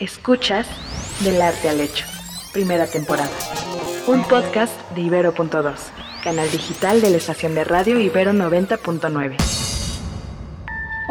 Escuchas Del Arte al Hecho, primera temporada. Un podcast de Ibero.2, canal digital de la estación de radio Ibero 90.9.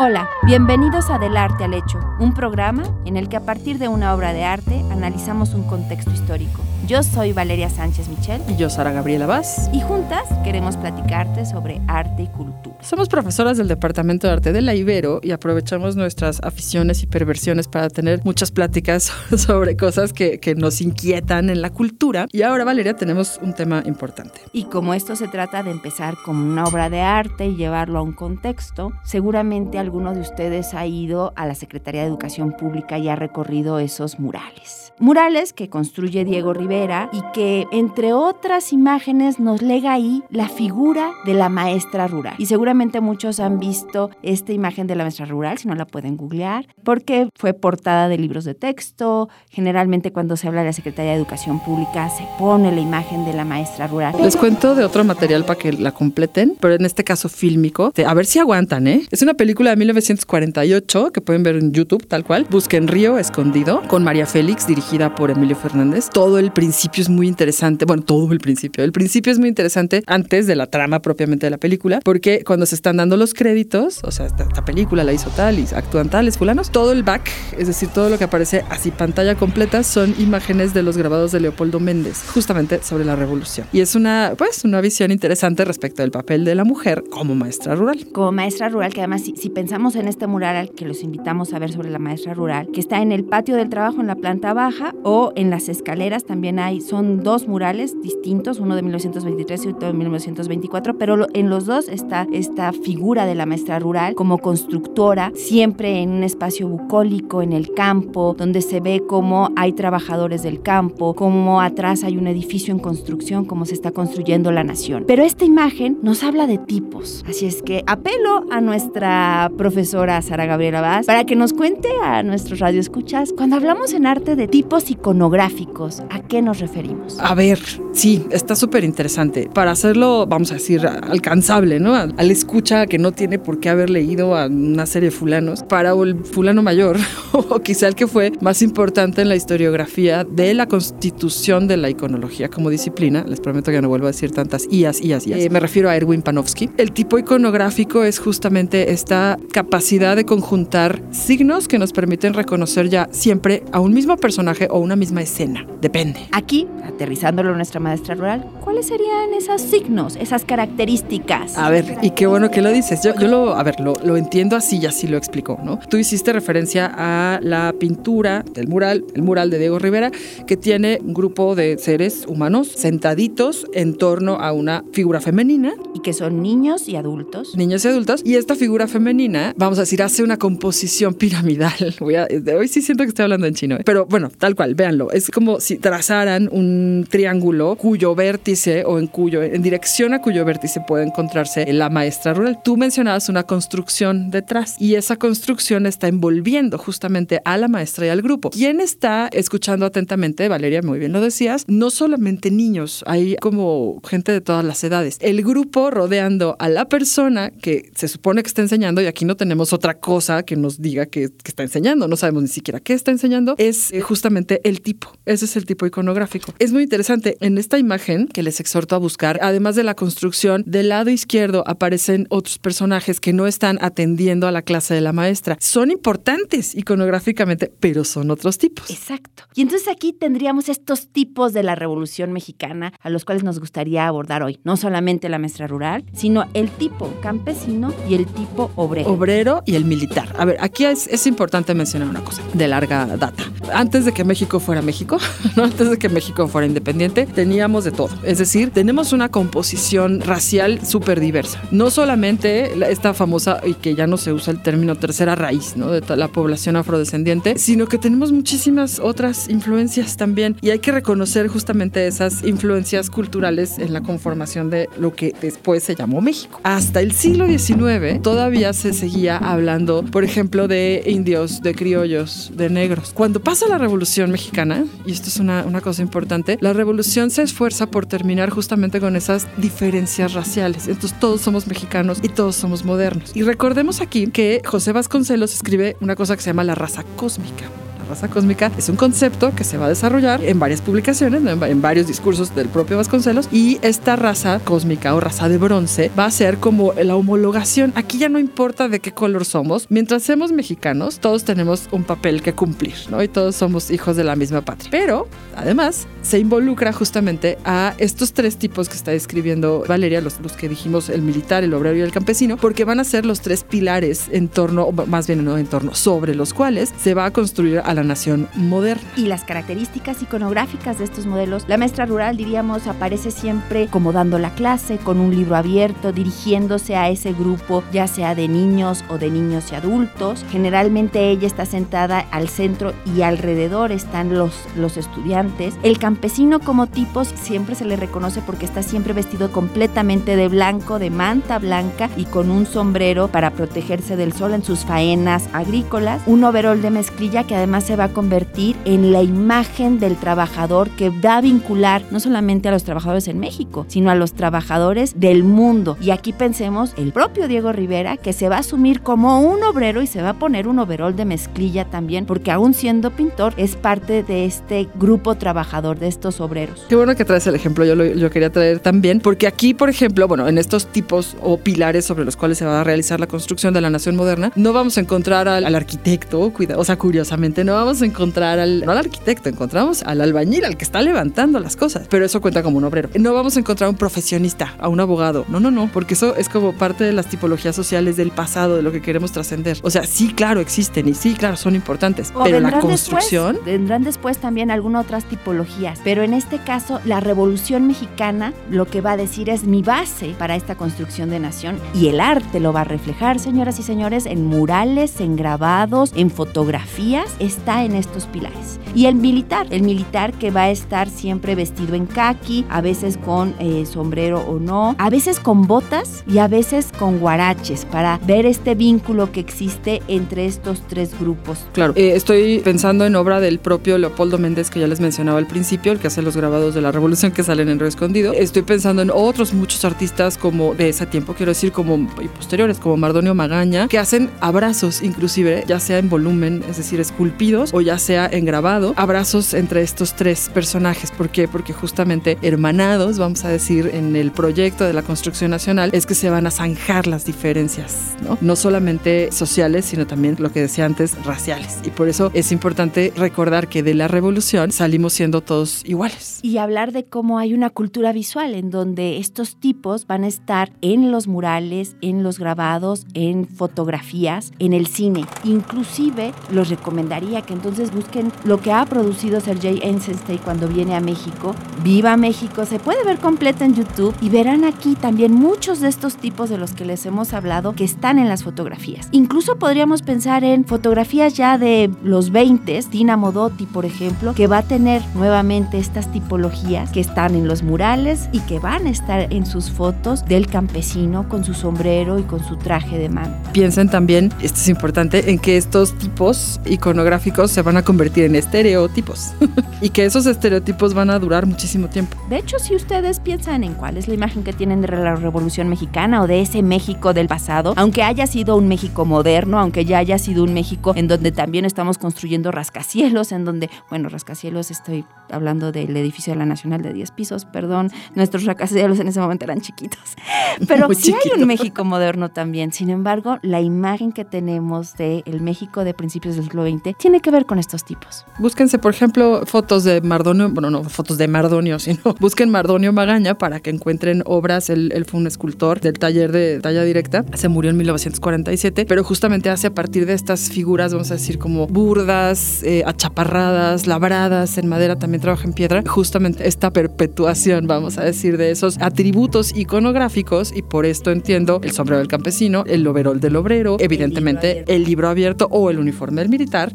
Hola, bienvenidos a Del Arte al Hecho, un programa en el que a partir de una obra de arte analizamos un contexto histórico. Yo soy Valeria Sánchez Michel. Y yo, Sara Gabriela Vaz. Y juntas queremos platicarte sobre arte y cultura. Somos profesoras del Departamento de Arte de la Ibero y aprovechamos nuestras aficiones y perversiones para tener muchas pláticas sobre cosas que, que nos inquietan en la cultura. Y ahora, Valeria, tenemos un tema importante. Y como esto se trata de empezar como una obra de arte y llevarlo a un contexto, seguramente alguno de ustedes ha ido a la Secretaría de Educación Pública y ha recorrido esos murales. Murales que construye Diego Rivera y que, entre otras imágenes, nos lega ahí la figura de la maestra rural. Y seguramente muchos han visto esta imagen de la maestra rural, si no la pueden googlear, porque fue portada de libros de texto. Generalmente cuando se habla de la Secretaría de Educación Pública se pone la imagen de la maestra rural. Les cuento de otro material para que la completen, pero en este caso fílmico. A ver si aguantan, ¿eh? Es una película de 1948 que pueden ver en YouTube, tal cual. Busquen Río Escondido con María Félix, dirigida por Emilio Fernández. Todo el principio es muy interesante. Bueno, todo el principio. El principio es muy interesante antes de la trama propiamente de la película, porque cuando se están dando los créditos, o sea, esta, esta película la hizo tal y actúan tales fulanos, todo el back, es decir, todo lo que aparece así pantalla completa son imágenes de los grabados de Leopoldo Méndez, justamente sobre la revolución. Y es una, pues, una visión interesante respecto del papel de la mujer como maestra rural. Como maestra rural, que además si, si pensamos en este mural al que los invitamos a ver sobre la maestra rural, que está en el patio del trabajo en la planta baja o en las escaleras también hay, son dos murales distintos, uno de 1923 y otro de 1924, pero en los dos está esta figura de la maestra rural como constructora, siempre en un espacio bucólico, en el campo, donde se ve cómo hay trabajadores del campo, cómo atrás hay un edificio en construcción, cómo se está construyendo la nación. Pero esta imagen nos habla de tipos, así es que apelo a nuestra profesora Sara Gabriela Vaz para que nos cuente a nuestros radioescuchas cuando hablamos en arte de tipos iconográficos, ¿a qué nos referimos? A ver, sí, está súper interesante. Para hacerlo, vamos a decir, alcanzable, ¿no? Al, escucha que no tiene por qué haber leído a una serie de fulanos, para el fulano mayor, o quizá el que fue más importante en la historiografía de la constitución de la iconología como disciplina, les prometo que no vuelvo a decir tantas ias, ias, ias. Eh, me refiero a Erwin Panofsky. El tipo iconográfico es justamente esta capacidad de conjuntar signos que nos permiten reconocer ya siempre a un mismo personaje o una misma escena. Depende. Aquí, aterrizándolo nuestra maestra rural, ¿cuáles serían esos signos, esas características? A ver, y qué bueno que lo dices. Yo, yo lo, a ver, lo, lo entiendo así y así lo explico, ¿no? Tú hiciste referencia a la pintura del mural, el mural de Diego Rivera, que tiene un grupo de seres humanos sentaditos en torno a una figura femenina. Y que son niños y adultos. Niños y adultos. Y esta figura femenina, vamos a decir, hace una composición piramidal. Voy a, hoy sí siento que estoy hablando en chino, ¿eh? pero bueno, tal cual, véanlo. Es como si trazaran un triángulo cuyo vértice o en cuyo, en dirección a cuyo vértice puede encontrarse la maestra rural. Tú mencionabas una construcción detrás y esa construcción está envolviendo justamente a la maestra y al grupo. ¿Quién está escuchando atentamente? Valeria, muy bien lo decías, no solamente niños, hay como gente de todas las edades. El grupo rodeando a la persona que se supone que está enseñando, y aquí no tenemos otra cosa que nos diga que, que está enseñando, no sabemos ni siquiera qué está enseñando, es eh, justamente el tipo. Ese es el tipo iconográfico. Es muy interesante. En esta imagen que les exhorto a buscar, además de la construcción, del lado izquierdo aparecen otros personajes que no están atendiendo a la clase de la maestra. Son importantes iconográficamente, pero son otros tipos. Exacto. Y entonces aquí tendríamos estos tipos de la Revolución Mexicana a los cuales nos gustaría abordar hoy. No solamente la maestra rural, sino el tipo campesino y el tipo obrero. Obrero y el militar. A ver, aquí es, es importante mencionar una cosa de larga data. Antes de que México fuera México, ¿no? antes de que México fuera independiente, teníamos de todo. Es decir, tenemos una composición racial súper diversa. No solamente esta famosa, y que ya no se usa el término tercera raíz, ¿no? De la población afrodescendiente, sino que tenemos muchísimas otras influencias también. Y hay que reconocer justamente esas influencias culturales en la conformación de lo que después se llamó México. Hasta el siglo XIX todavía se seguía hablando, por ejemplo, de indios, de criollos, de negros. Cuando pasa la Revolución Mexicana, y esto es una, una cosa importante, la revolución se esfuerza por terminar justamente con esas diferencias raciales. Entonces todos somos mexicanos y todos somos modernos. Y recordemos aquí que José Vasconcelos escribe una cosa que se llama la raza cósmica raza cósmica es un concepto que se va a desarrollar en varias publicaciones, en varios discursos del propio Vasconcelos, y esta raza cósmica o raza de bronce va a ser como la homologación. Aquí ya no importa de qué color somos, mientras seamos mexicanos, todos tenemos un papel que cumplir, ¿no? Y todos somos hijos de la misma patria. Pero, además, se involucra justamente a estos tres tipos que está describiendo Valeria, los, los que dijimos, el militar, el obrero y el campesino, porque van a ser los tres pilares en torno, más bien no en torno, sobre los cuales se va a construir a la nación moderna. Y las características iconográficas de estos modelos, la maestra rural, diríamos, aparece siempre como dando la clase, con un libro abierto, dirigiéndose a ese grupo, ya sea de niños o de niños y adultos. Generalmente ella está sentada al centro y alrededor están los, los estudiantes. El campesino como tipo siempre se le reconoce porque está siempre vestido completamente de blanco, de manta blanca y con un sombrero para protegerse del sol en sus faenas agrícolas. Un overol de mezclilla que además se va a convertir en la imagen del trabajador que va a vincular no solamente a los trabajadores en México, sino a los trabajadores del mundo. Y aquí pensemos el propio Diego Rivera que se va a asumir como un obrero y se va a poner un overol de mezclilla también, porque aún siendo pintor es parte de este grupo trabajador, de estos obreros. Qué bueno que traes el ejemplo, yo lo yo quería traer también, porque aquí, por ejemplo, bueno, en estos tipos o pilares sobre los cuales se va a realizar la construcción de la nación moderna, no vamos a encontrar al, arquitecto, cuidado, o sea, curiosamente, no vamos a encontrar al, no al arquitecto, encontramos al albañil, al que está levantando las cosas, pero eso cuenta como un obrero. No vamos a encontrar a un profesionista, a un abogado, no, no, no, porque eso es como parte de las tipologías sociales del pasado, de lo que queremos trascender. O sea, sí, claro, existen y sí, claro, son importantes, pero la construcción... vendrán después también algunas otras tipologías, pero en este caso, la revolución mexicana lo que va a decir es mi base para esta construcción de nación. Y el arte lo va a reflejar, señoras y señores, en murales, en grabados, en fotografías, está en estos pilares. Y el militar, el militar que va a estar siempre vestido en khaki, a veces con eh, sombrero o no, a veces con botas y a veces con guaraches, para ver este vínculo que existe entre estos tres grupos. Claro, eh, estoy pensando en obra del propio Leopoldo Méndez, que ya les mencionaba al principio, el que hace los grabados de la revolución que salen en Río Escondido. Estoy pensando en otros muchos artistas como de ese tiempo, quiero decir, como y posteriores, como Mardonio Magaña, que hacen abrazos inclusive, ya sea en volumen, es decir, esculpidos, o ya sea en grabado, abrazos entre estos tres personajes. ¿Por qué? Porque justamente hermanados, vamos a decir, en el proyecto de la construcción nacional, es que se van a zanjar las diferencias, ¿no? No solamente sociales, sino también lo que decía antes, raciales. Y por eso es importante recordar que de la revolución salimos siendo todos iguales. Y hablar de cómo hay una cultura visual en donde estos tipos van a estar en los murales, en los grabados, en fotografías, en el cine. Inclusive los recomendaría que entonces busquen lo que ha producido Sergei Eisenstein cuando viene a México. Viva México, se puede ver completa en YouTube y verán aquí también muchos de estos tipos de los que les hemos hablado que están en las fotografías. Incluso podríamos pensar en fotografías ya de los 20, Dina Modotti, por ejemplo, que va a tener nuevamente estas tipologías que están en los murales y que van a estar en sus fotos del campesino con su sombrero y con su traje de manta. Piensen también, esto es importante, en que estos tipos iconográficos se van a convertir en estereotipos y que esos estereotipos van a durar muchísimo tiempo. De hecho, si ustedes piensan en cuál es la imagen que tienen de la Revolución Mexicana o de ese México del pasado, aunque haya sido un México moderno, aunque ya haya sido un México en donde también estamos construyendo rascacielos, en donde, bueno, rascacielos estoy hablando del edificio de la Nacional de 10 pisos, perdón, nuestros rascacielos en ese momento eran chiquitos. Pero sí hay un México moderno también. Sin embargo, la imagen que tenemos del el México de principios del siglo XX tiene que ver con estos tipos. Búsquense, por ejemplo, fotos de Mardonio, bueno, no fotos de Mardonio, sino busquen Mardonio Magaña para que encuentren obras. Él, él fue un escultor del taller de talla directa. Se murió en 1947, pero justamente hace a partir de estas figuras, vamos a decir, como burdas, eh, achaparradas, labradas en madera, también trabaja en piedra, justamente esta perpetuación, vamos a decir, de esos atributos iconográficos y por esto entiendo el sombrero del campesino, el overol del obrero, evidentemente el libro abierto o el uniforme del militar,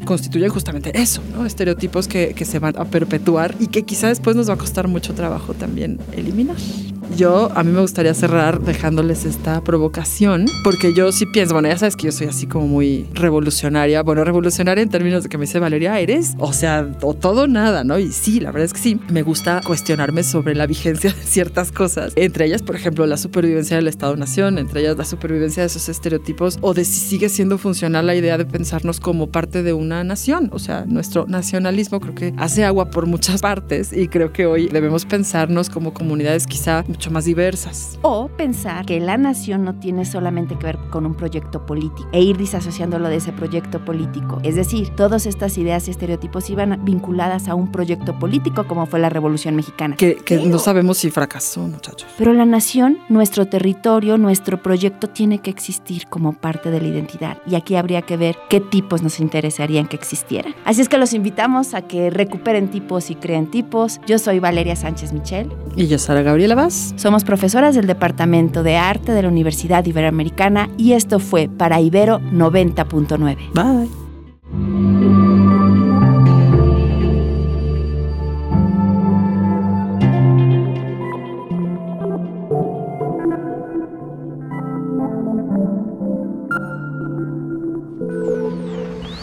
justamente eso, ¿no? Estereotipos que, que se van a perpetuar y que quizá después nos va a costar mucho trabajo también eliminar. Yo a mí me gustaría cerrar dejándoles esta provocación, porque yo sí pienso, bueno, ya sabes que yo soy así como muy revolucionaria, bueno, revolucionaria en términos de que me dice Valeria, eres, o sea, o todo nada, ¿no? Y sí, la verdad es que sí, me gusta cuestionarme sobre la vigencia de ciertas cosas, entre ellas, por ejemplo, la supervivencia del Estado-Nación, entre ellas la supervivencia de esos estereotipos, o de si sigue siendo funcional la idea de pensarnos como parte de una nación, o sea, nuestro nacionalismo creo que hace agua por muchas partes y creo que hoy debemos pensarnos como comunidades quizá mucho más diversas. O pensar que la nación no tiene solamente que ver con un proyecto político e ir disasociándolo de ese proyecto político. Es decir, todas estas ideas y estereotipos iban vinculadas a un proyecto político como fue la Revolución Mexicana. Que, que no sabemos si fracasó, muchachos. Pero la nación, nuestro territorio, nuestro proyecto tiene que existir como parte de la identidad. Y aquí habría que ver qué tipos nos interesarían que existieran. Así es que los invitamos a que recuperen tipos y creen tipos. Yo soy Valeria Sánchez Michel. Y yo, Sara Gabriela Vaz. Somos profesoras del Departamento de Arte de la Universidad Iberoamericana y esto fue para Ibero 90.9. Bye.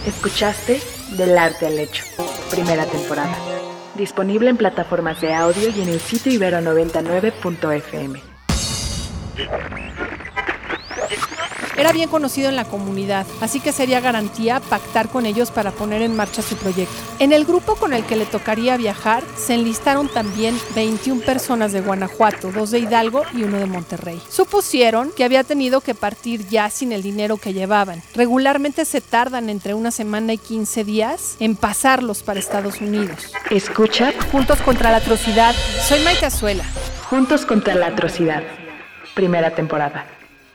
Escuchaste Del Arte al Hecho, primera temporada. Disponible en plataformas de audio y en el sitio ibero99.fm. Era bien conocido en la comunidad, así que sería garantía pactar con ellos para poner en marcha su proyecto. En el grupo con el que le tocaría viajar se enlistaron también 21 personas de Guanajuato, dos de Hidalgo y uno de Monterrey. Supusieron que había tenido que partir ya sin el dinero que llevaban. Regularmente se tardan entre una semana y 15 días en pasarlos para Estados Unidos. Escucha Juntos contra la atrocidad, soy Maite Azuela. Juntos contra la atrocidad, primera temporada.